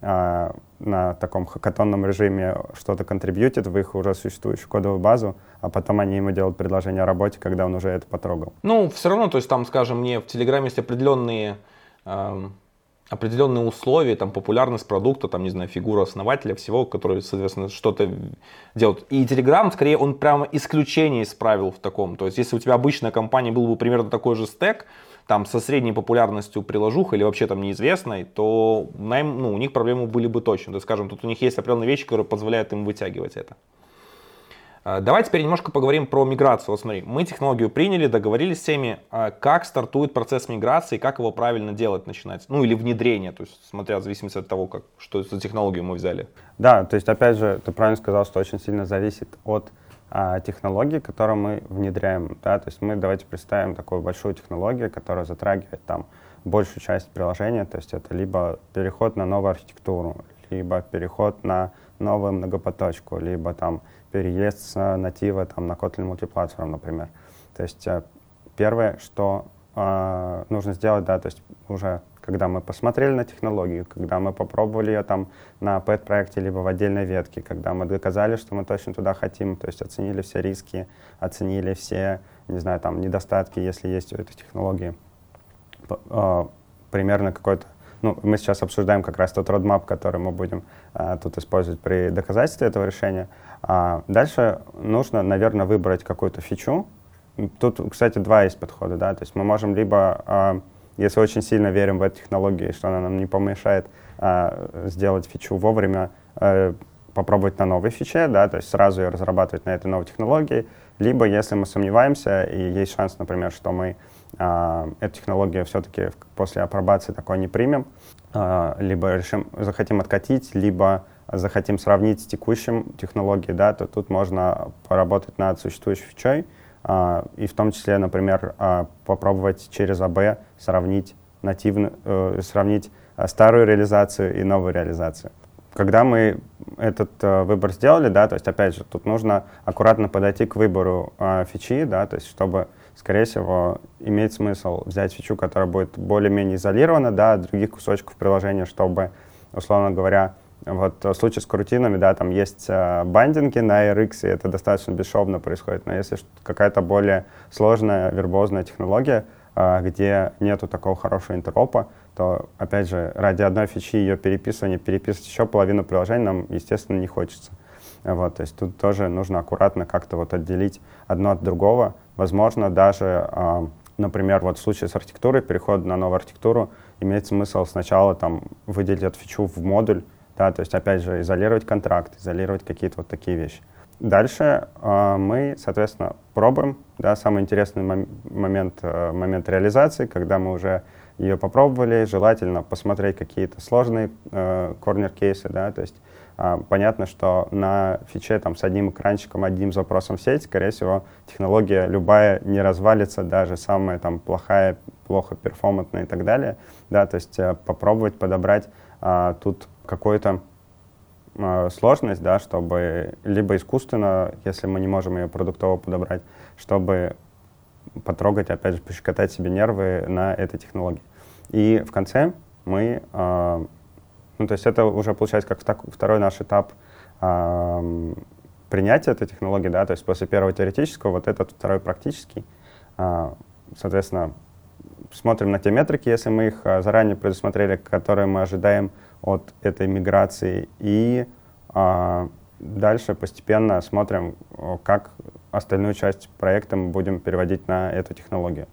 а, на таком хакатонном режиме что-то контрибьютит в их уже существующую кодовую базу, а потом они ему делают предложение о работе, когда он уже это потрогал. Ну, все равно, то есть там, скажем, мне в Телеграме есть определенные эм, определенные условия, там, популярность продукта, там, не знаю, фигура основателя, всего, который, соответственно, что-то делает. И Telegram, скорее, он прямо исключение из правил в таком. То есть, если у тебя обычная компания был бы примерно такой же стек, там, со средней популярностью приложух или вообще там неизвестной, то найм, ну, у них проблемы были бы точно. То есть, скажем, тут у них есть определенные вещи, которые позволяют им вытягивать это. А, давай теперь немножко поговорим про миграцию. Вот смотри, мы технологию приняли, договорились с всеми, а как стартует процесс миграции, как его правильно делать начинать, ну или внедрение, то есть смотря в зависимости от того, как, что за технологию мы взяли. Да, то есть опять же, ты правильно сказал, что очень сильно зависит от а, технологии, которую мы внедряем. Да? То есть мы давайте представим такую большую технологию, которая затрагивает там большую часть приложения, то есть это либо переход на новую архитектуру, либо переход на новую многопоточку, либо там переезд с натива там, на Kotlin Multiplatform, например. То есть э, первое, что э, нужно сделать, да, то есть уже когда мы посмотрели на технологию, когда мы попробовали ее там на pet-проекте либо в отдельной ветке, когда мы доказали, что мы точно туда хотим, то есть оценили все риски, оценили все, не знаю, там недостатки, если есть у этой технологии, э, примерно какой-то ну, мы сейчас обсуждаем как раз тот roadmap, который мы будем а, тут использовать при доказательстве этого решения. А дальше нужно, наверное, выбрать какую-то фичу. Тут, кстати, два есть подхода, да, то есть мы можем либо, а, если очень сильно верим в эту технологию, что она нам не помешает а, сделать фичу вовремя, а, попробовать на новой фиче, да, то есть сразу ее разрабатывать на этой новой технологии, либо если мы сомневаемся и есть шанс, например, что мы эту технологию все-таки после апробации такой не примем, а, либо решим, захотим откатить, либо захотим сравнить с текущим технологией, да, то тут можно поработать над существующей фичой, а, и в том числе, например, а, попробовать через АБ сравнить нативно, э, сравнить старую реализацию и новую реализацию. когда мы этот э, выбор сделали, да, то есть, опять же, тут нужно аккуратно подойти к выбору э, фичи, да, то есть, чтобы, скорее всего, иметь смысл взять фичу, которая будет более-менее изолирована, да, от других кусочков приложения, чтобы, условно говоря, вот в случае с крутинами, да, там есть э, бандинги на RX, и это достаточно бесшовно происходит, но если какая-то более сложная вербозная технология, э, где нету такого хорошего интеропа, то, опять же, ради одной фичи ее переписывания, переписывать еще половину приложений нам, естественно, не хочется. Вот, то есть тут тоже нужно аккуратно как-то вот отделить одно от другого. Возможно, даже, э, например, вот в случае с архитектурой, переход на новую архитектуру, имеет смысл сначала там выделить эту фичу в модуль, да, то есть, опять же, изолировать контракт, изолировать какие-то вот такие вещи. Дальше э, мы, соответственно, пробуем, да, самый интересный мом- момент, э, момент реализации, когда мы уже ее попробовали, желательно посмотреть какие-то сложные э, корнер-кейсы, да, то есть понятно, что на фиче там с одним экранчиком, одним запросом в сеть, скорее всего, технология любая не развалится, даже самая там плохая, плохо перформантная и так далее, да, то есть э, попробовать подобрать э, тут какую-то э, сложность, да, чтобы либо искусственно, если мы не можем ее продуктово подобрать, чтобы потрогать, опять же, пощекотать себе нервы на этой технологии. И в конце мы, э, ну, то есть это уже получается как второй наш этап э, принятия этой технологии, да, то есть после первого теоретического, вот этот второй практический, э, соответственно, смотрим на те метрики, если мы их э, заранее предусмотрели, которые мы ожидаем от этой миграции, и дальше постепенно смотрим, как остальную часть проекта мы будем переводить на эту технологию.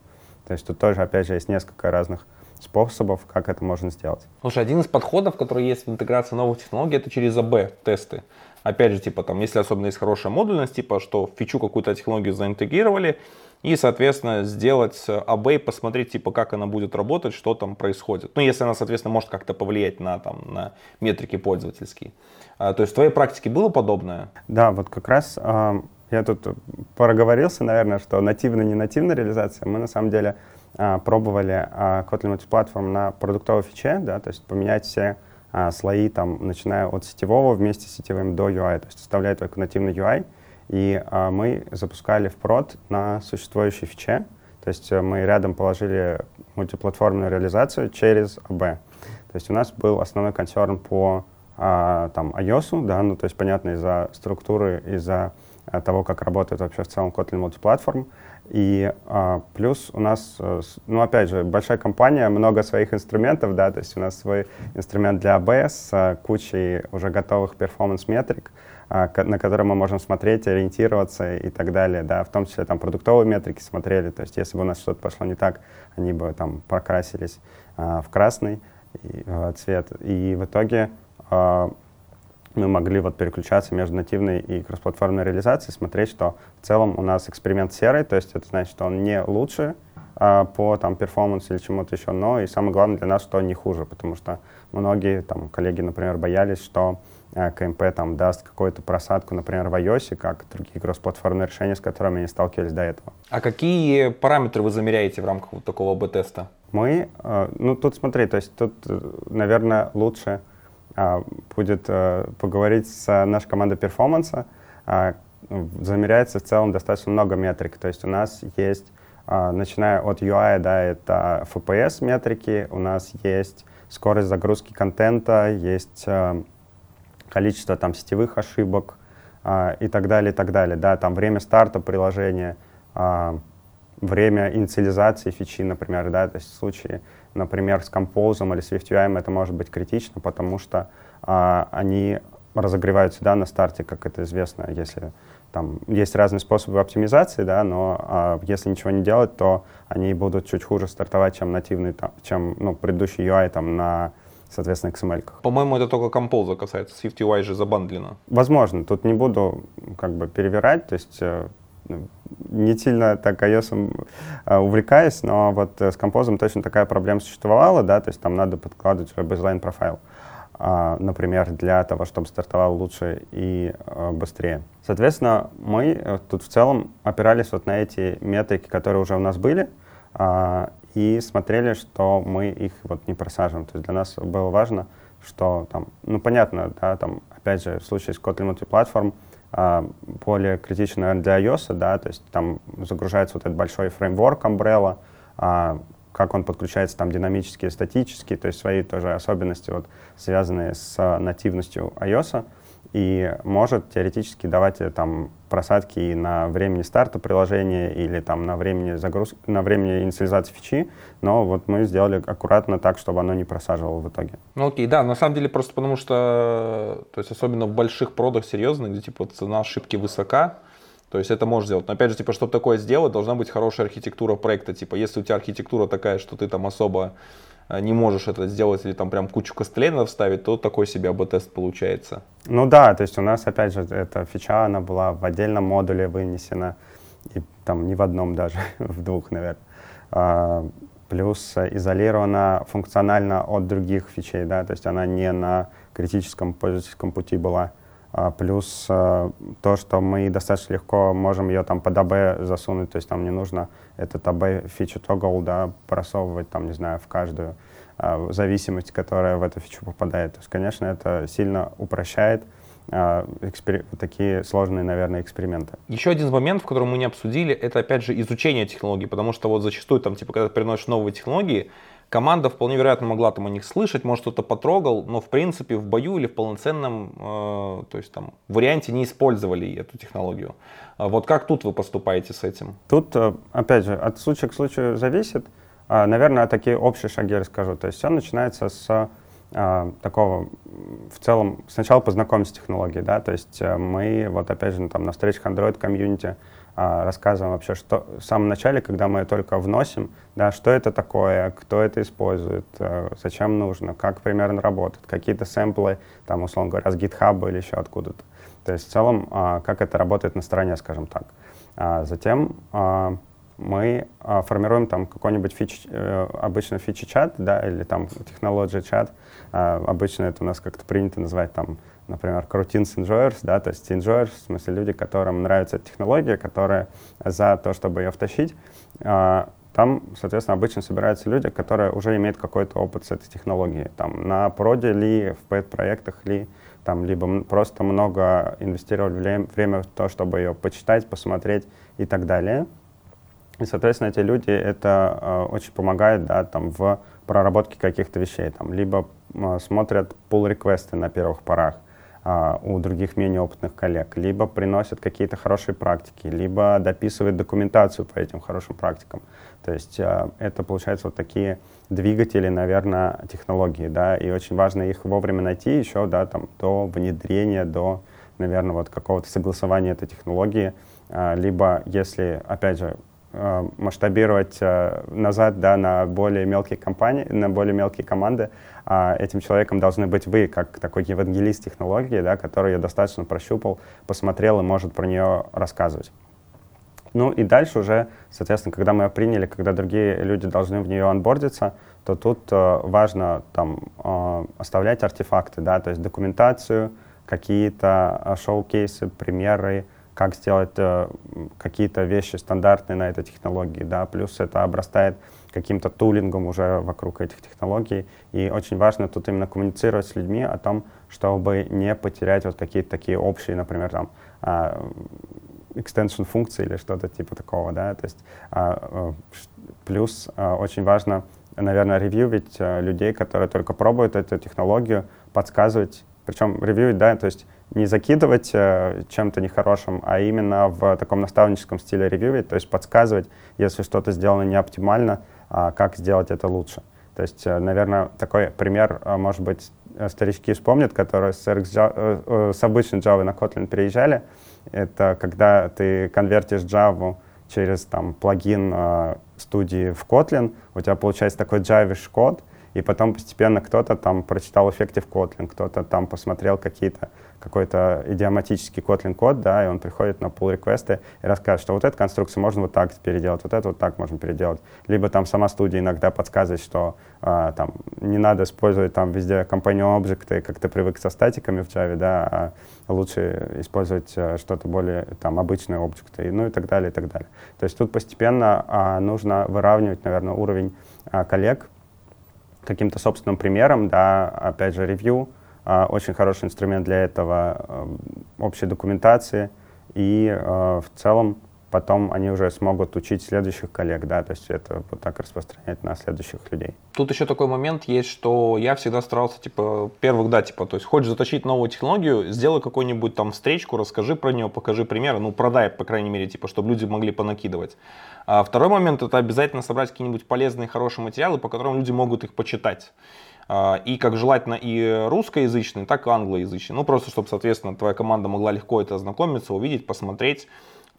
То есть тут тоже, опять же, есть несколько разных способов, как это можно сделать. Слушай, один из подходов, который есть в интеграции новых технологий, это через АБ-тесты. Опять же, типа там, если особенно есть хорошая модульность, типа, что фичу какую-то технологию заинтегрировали, и, соответственно, сделать АБ и посмотреть, типа, как она будет работать, что там происходит. Ну, если она, соответственно, может как-то повлиять на, там, на метрики пользовательские. А, то есть в твоей практике было подобное? Да, вот как раз э, я тут проговорился, наверное, что нативная не нативная реализация. Мы на самом деле пробовали э, Kotlin Multiplatform на продуктовой фиче, да, то есть поменять все э, слои, там, начиная от сетевого вместе с сетевым до UI, то есть оставлять только нативный UI. И мы запускали в прод на существующей фиче, то есть э, мы рядом положили мультиплатформенную реализацию через АБ. То есть у нас был основной консерн по а, там, iOS, да, ну, то есть, понятно, из-за структуры, из-за а, того, как работает вообще в целом Kotlin Multiplatform. И а, плюс у нас, э, ну, опять же, большая компания, много своих инструментов, да, то есть у нас свой инструмент для ABS с а, кучей уже готовых перформанс-метрик, а, на которые мы можем смотреть, ориентироваться и так далее, да, в том числе там продуктовые метрики смотрели, то есть если бы у нас что-то пошло не так, они бы там прокрасились а, в красный и, а, цвет. И в итоге а, мы могли вот переключаться между нативной и кроссплатформенной реализацией, смотреть, что в целом у нас эксперимент серый, то есть это значит, что он не лучше а, по там перформансу или чему-то еще, но и самое главное для нас, что он не хуже, потому что многие там коллеги, например, боялись, что а, КМП там даст какую-то просадку, например, в iOS, как другие кроссплатформенные решения, с которыми они сталкивались до этого. А какие параметры вы замеряете в рамках вот такого АБ-теста? Мы, ну тут смотри, то есть тут, э, наверное, лучше будет а, поговорить с нашей командой перформанса. А, замеряется в целом достаточно много метрик. То есть у нас есть, начиная от UI, да, это FPS метрики, у нас есть скорость загрузки контента, есть количество там сетевых ошибок и так далее, и так далее. Да, там время старта приложения, время инициализации фичи, например, да, то есть в случае например, с Compose или SwiftUI это может быть критично, потому что а, они разогреваются да, на старте, как это известно, если там есть разные способы оптимизации, да, но а, если ничего не делать, то они будут чуть хуже стартовать, чем нативный, там, чем ну, предыдущий UI там, на соответственно, XML. -ках. По-моему, это только Compose касается. SwiftUI же забандлено. Возможно. Тут не буду как бы перевирать. То есть э, не сильно так iOS а, увлекаюсь, но вот э, с композом точно такая проблема существовала, да, то есть там надо подкладывать baseline профайл, а, например, для того, чтобы стартовал лучше и а, быстрее. Соответственно, мы э, тут в целом опирались вот на эти метрики, которые уже у нас были, и смотрели, что мы их вот не просаживаем. То есть для нас было важно что там, ну, понятно, да, там, опять же, в случае с Kotlin Multiplatform а, более критично, наверное, для iOS, да, то есть там загружается вот этот большой фреймворк Umbrella, а, как он подключается там динамически статически, то есть свои тоже особенности, вот, связанные с нативностью iOS и может теоретически давать э, там просадки и на времени старта приложения или там на времени загрузки, на времени инициализации фичи, но вот мы сделали аккуратно так, чтобы оно не просаживало в итоге. Ну окей, да, на самом деле просто потому что, то есть особенно в больших продах серьезных, где типа цена ошибки высока, то есть это можешь сделать. Но опять же, типа, чтобы такое сделать, должна быть хорошая архитектура проекта. Типа, если у тебя архитектура такая, что ты там особо не можешь это сделать или там прям кучу костылей вставить, то такой себе АБ-тест получается. Ну да, то есть у нас, опять же, эта фича, она была в отдельном модуле вынесена, и там не в одном даже, *laughs* в двух, наверное. А, плюс изолирована функционально от других фичей, да, то есть она не на критическом пользовательском пути была. А, плюс а, то, что мы достаточно легко можем ее там под АБ засунуть, то есть нам не нужно этот АБ фичу toggle, да, просовывать там, не знаю, в каждую а, зависимость, которая в эту фичу попадает. То есть, конечно, это сильно упрощает такие сложные, наверное, эксперименты. Еще один момент, в котором мы не обсудили, это, опять же, изучение технологий, потому что вот зачастую, там, типа, когда ты приносишь новые технологии, Команда вполне вероятно могла там о них слышать, может кто-то потрогал, но в принципе в бою или в полноценном, э, то есть там варианте не использовали эту технологию. А вот как тут вы поступаете с этим? Тут, э, опять же, от случая к случаю зависит. А, наверное, такие общие шаги расскажу. То есть все начинается с а, такого, в целом, сначала познакомиться с технологией, да, то есть э, мы, вот опять же, там на встречах Android а, рассказываем вообще, что в самом начале, когда мы только вносим, да, что это такое, кто это использует, э, зачем нужно, как примерно работает, какие-то сэмплы, там, условно говоря, с GitHub или еще откуда-то. То есть в целом, а, как это работает на стороне, скажем так. А затем мы формируем там какой-нибудь фич, э, обычно фичи-чат, да, или там технология-чат. Обычно это у нас как-то принято называть там например, routines enjoyers, да, то есть enjoyers, в смысле люди, которым нравится технология, которые за то, чтобы ее втащить, а, там, соответственно, обычно собираются люди, которые уже имеют какой-то опыт с этой технологией. Там, на проде ли, в пэт-проектах ли, там, либо просто много инвестировали время в то, чтобы ее почитать, посмотреть и так далее. И, соответственно, эти люди, это э, очень помогает да, там, в проработке каких-то вещей. Там, либо э, смотрят pull-реквесты на первых порах, а, у других менее опытных коллег, либо приносят какие-то хорошие практики, либо дописывают документацию по этим хорошим практикам. То есть а, это получается вот такие двигатели, наверное, технологии, да, и очень важно их вовремя найти еще, да, там, до внедрения, до, наверное, вот какого-то согласования этой технологии, а, либо если, опять же, Э, масштабировать э, назад да, на более мелкие компании, на более мелкие команды. А этим человеком должны быть вы, как такой евангелист технологии, да, который ее достаточно прощупал, посмотрел и может про нее рассказывать. Ну и дальше уже, соответственно, когда мы ее приняли, когда другие люди должны в нее анбордиться, то тут э, важно там э, оставлять артефакты, да, то есть документацию, какие-то э, шоу-кейсы, примеры, как сделать э, какие-то вещи стандартные на этой технологии, да, плюс это обрастает каким-то тулингом уже вокруг этих технологий. И очень важно тут именно коммуницировать с людьми о том, чтобы не потерять вот какие-то такие общие, например, там, extension функции или что-то типа такого, да, то есть э, плюс э, очень важно, наверное, ревьювить э, людей, которые только пробуют эту технологию, подсказывать, причем ревьювить, да, то есть не закидывать э, чем-то нехорошим, а именно в таком наставническом стиле ревьювить, то есть подсказывать, если что-то сделано не оптимально, э, как сделать это лучше. То есть, э, наверное, такой пример, э, может быть, старички вспомнят, которые с, RxJava, с обычной Java на Kotlin переезжали. Это когда ты конвертишь Java через там, плагин студии в Kotlin, у тебя получается такой Java код, и потом постепенно кто-то там прочитал Effective Kotlin, кто-то там посмотрел какие-то какой-то идиоматический Kotlin код, да, и он приходит на pull реквесты и рассказывает, что вот эту конструкцию можно вот так переделать, вот это вот так можно переделать. Либо там сама студия иногда подсказывает, что а, там не надо использовать там везде companion объекты, как ты привык со статиками в Java, да, а лучше использовать а, что-то более там обычные объекты, ну и так далее, и так далее. То есть тут постепенно а, нужно выравнивать, наверное, уровень а, коллег, каким-то собственным примером, да, опять же, ревью, э, очень хороший инструмент для этого, э, общей документации, и э, в целом потом они уже смогут учить следующих коллег, да, то есть это вот так распространять на следующих людей. Тут еще такой момент есть, что я всегда старался, типа, первых, да, типа, то есть хочешь затащить новую технологию, сделай какую-нибудь там встречку, расскажи про нее, покажи примеры, ну, продай, по крайней мере, типа, чтобы люди могли понакидывать. А второй момент, это обязательно собрать какие-нибудь полезные, хорошие материалы, по которым люди могут их почитать а, и как желательно и русскоязычный, так и англоязычный. Ну, просто чтобы, соответственно, твоя команда могла легко это ознакомиться, увидеть, посмотреть.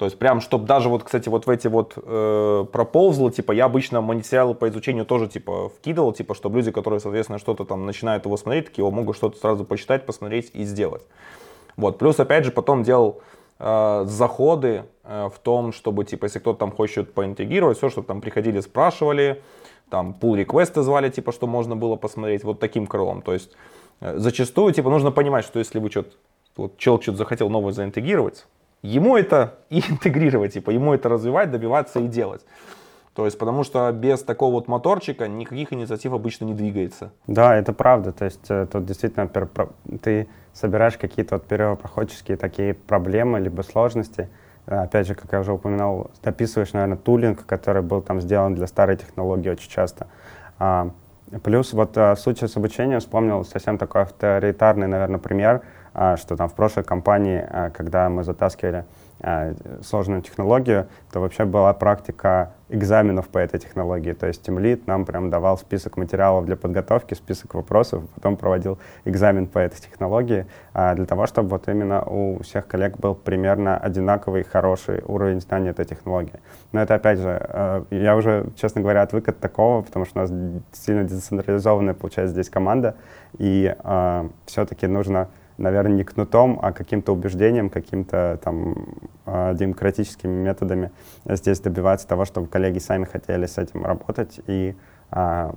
То есть прям, чтобы даже вот, кстати, вот в эти вот э, проползлы, типа, я обычно материалы по изучению тоже, типа, вкидывал, типа, чтобы люди, которые, соответственно, что-то там начинают его смотреть, такие, его могут что-то сразу почитать, посмотреть и сделать. Вот, плюс, опять же, потом делал э, заходы э, в том, чтобы, типа, если кто-то там хочет поинтегрировать, все, чтобы там приходили, спрашивали, там, pull реквесты звали, типа, что можно было посмотреть, вот таким крылом. То есть, э, зачастую, типа, нужно понимать, что если вы что-то, вот человек что-то захотел новое заинтегрировать, ему это и *laughs* интегрировать, типа, ему это развивать, добиваться и делать. То есть, потому что без такого вот моторчика никаких инициатив обычно не двигается. Да, это правда. То есть, э, тут действительно ты собираешь какие-то вот первопроходческие такие проблемы, либо сложности. Э, опять же, как я уже упоминал, дописываешь, наверное, тулинг, который был там сделан для старой технологии очень часто. А, плюс вот э, суть с обучением вспомнил совсем такой авторитарный, наверное, пример — что там в прошлой компании, а, когда мы затаскивали а, сложную технологию, то вообще была практика экзаменов по этой технологии. То есть Тимлит нам прям давал список материалов для подготовки, список вопросов, потом проводил экзамен по этой технологии для того, чтобы вот именно у всех коллег был примерно одинаковый хороший уровень знания этой технологии. Но это опять же, я уже, честно говоря, отвык от такого, потому что у нас сильно децентрализованная получается здесь команда, и все-таки нужно наверное, не кнутом, а каким-то убеждением, каким-то там а, демократическими методами здесь добиваться того, чтобы коллеги сами хотели с этим работать и а,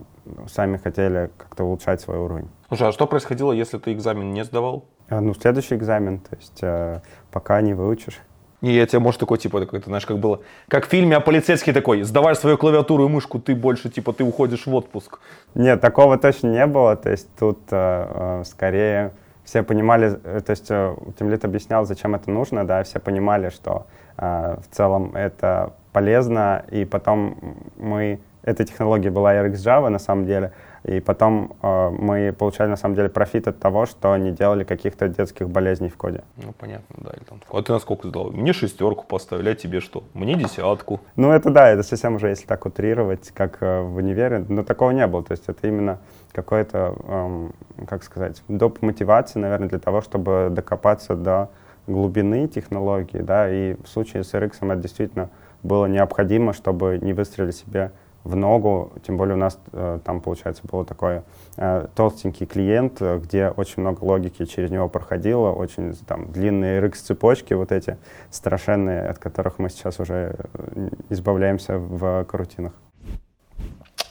сами хотели как-то улучшать свой уровень. Слушай, а что происходило, если ты экзамен не сдавал? А, ну, следующий экзамен, то есть а, пока не выучишь. Не, я тебе, может, такой, типа, такой, ты знаешь, как было, как в фильме, а полицейский такой, сдавай свою клавиатуру и мышку, ты больше, типа, ты уходишь в отпуск. Нет, такого точно не было, то есть тут э, скорее все понимали, э, то есть э, Тимлит объяснял, зачем это нужно, да, все понимали, что э, в целом это полезно, и потом мы, эта технология была RxJava на самом деле, и потом э, мы получали на самом деле профит от того, что не делали каких-то детских болезней в коде. Ну понятно, да. Или там, а ты на сколько сдал? Мне шестерку поставили, а тебе что? Мне десятку. Ну это да, это совсем уже, если так утрировать, как э, в универе, но такого не было. То есть это именно какой-то, эм, как сказать, доп. мотивации, наверное, для того, чтобы докопаться до глубины технологии, да, и в случае с RX это действительно было необходимо, чтобы не выстрелить себе в ногу, тем более у нас э, там, получается, был такой э, толстенький клиент, э, где очень много логики через него проходило, очень там длинные RX-цепочки вот эти страшенные, от которых мы сейчас уже э, избавляемся в карутинах.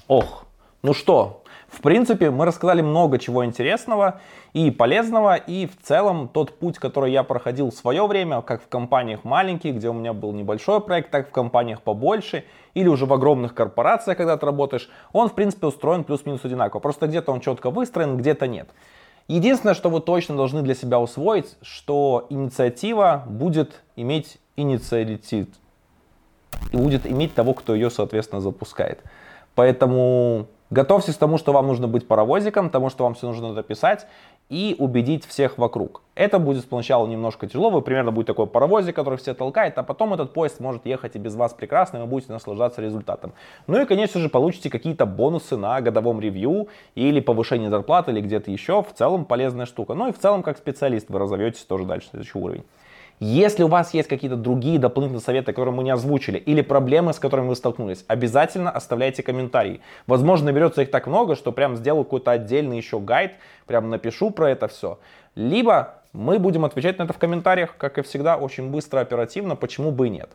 Ох, ну что, в принципе, мы рассказали много чего интересного и полезного, и в целом тот путь, который я проходил в свое время, как в компаниях маленьких, где у меня был небольшой проект, так и в компаниях побольше, или уже в огромных корпорациях, когда ты работаешь, он, в принципе, устроен плюс-минус одинаково. Просто где-то он четко выстроен, где-то нет. Единственное, что вы точно должны для себя усвоить, что инициатива будет иметь инициатив и будет иметь того, кто ее, соответственно, запускает. Поэтому Готовьтесь к тому, что вам нужно быть паровозиком, тому, что вам все нужно дописать и убедить всех вокруг. Это будет поначалу немножко тяжело, вы примерно будет такой паровозик, который все толкает, а потом этот поезд может ехать и без вас прекрасно, и вы будете наслаждаться результатом. Ну и, конечно же, получите какие-то бонусы на годовом ревью или повышение зарплаты или где-то еще. В целом полезная штука. Ну и в целом, как специалист, вы разовьетесь тоже дальше на следующий уровень. Если у вас есть какие-то другие дополнительные советы, которые мы не озвучили, или проблемы, с которыми вы столкнулись, обязательно оставляйте комментарии. Возможно, наберется их так много, что прям сделаю какой-то отдельный еще гайд, прям напишу про это все. Либо мы будем отвечать на это в комментариях, как и всегда, очень быстро, оперативно, почему бы и нет.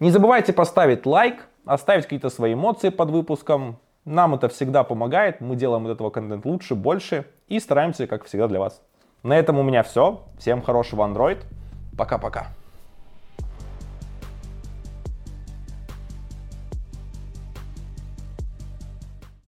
Не забывайте поставить лайк, оставить какие-то свои эмоции под выпуском. Нам это всегда помогает, мы делаем от этого контент лучше, больше и стараемся, как всегда, для вас. На этом у меня все. Всем хорошего Android. Пока-пока.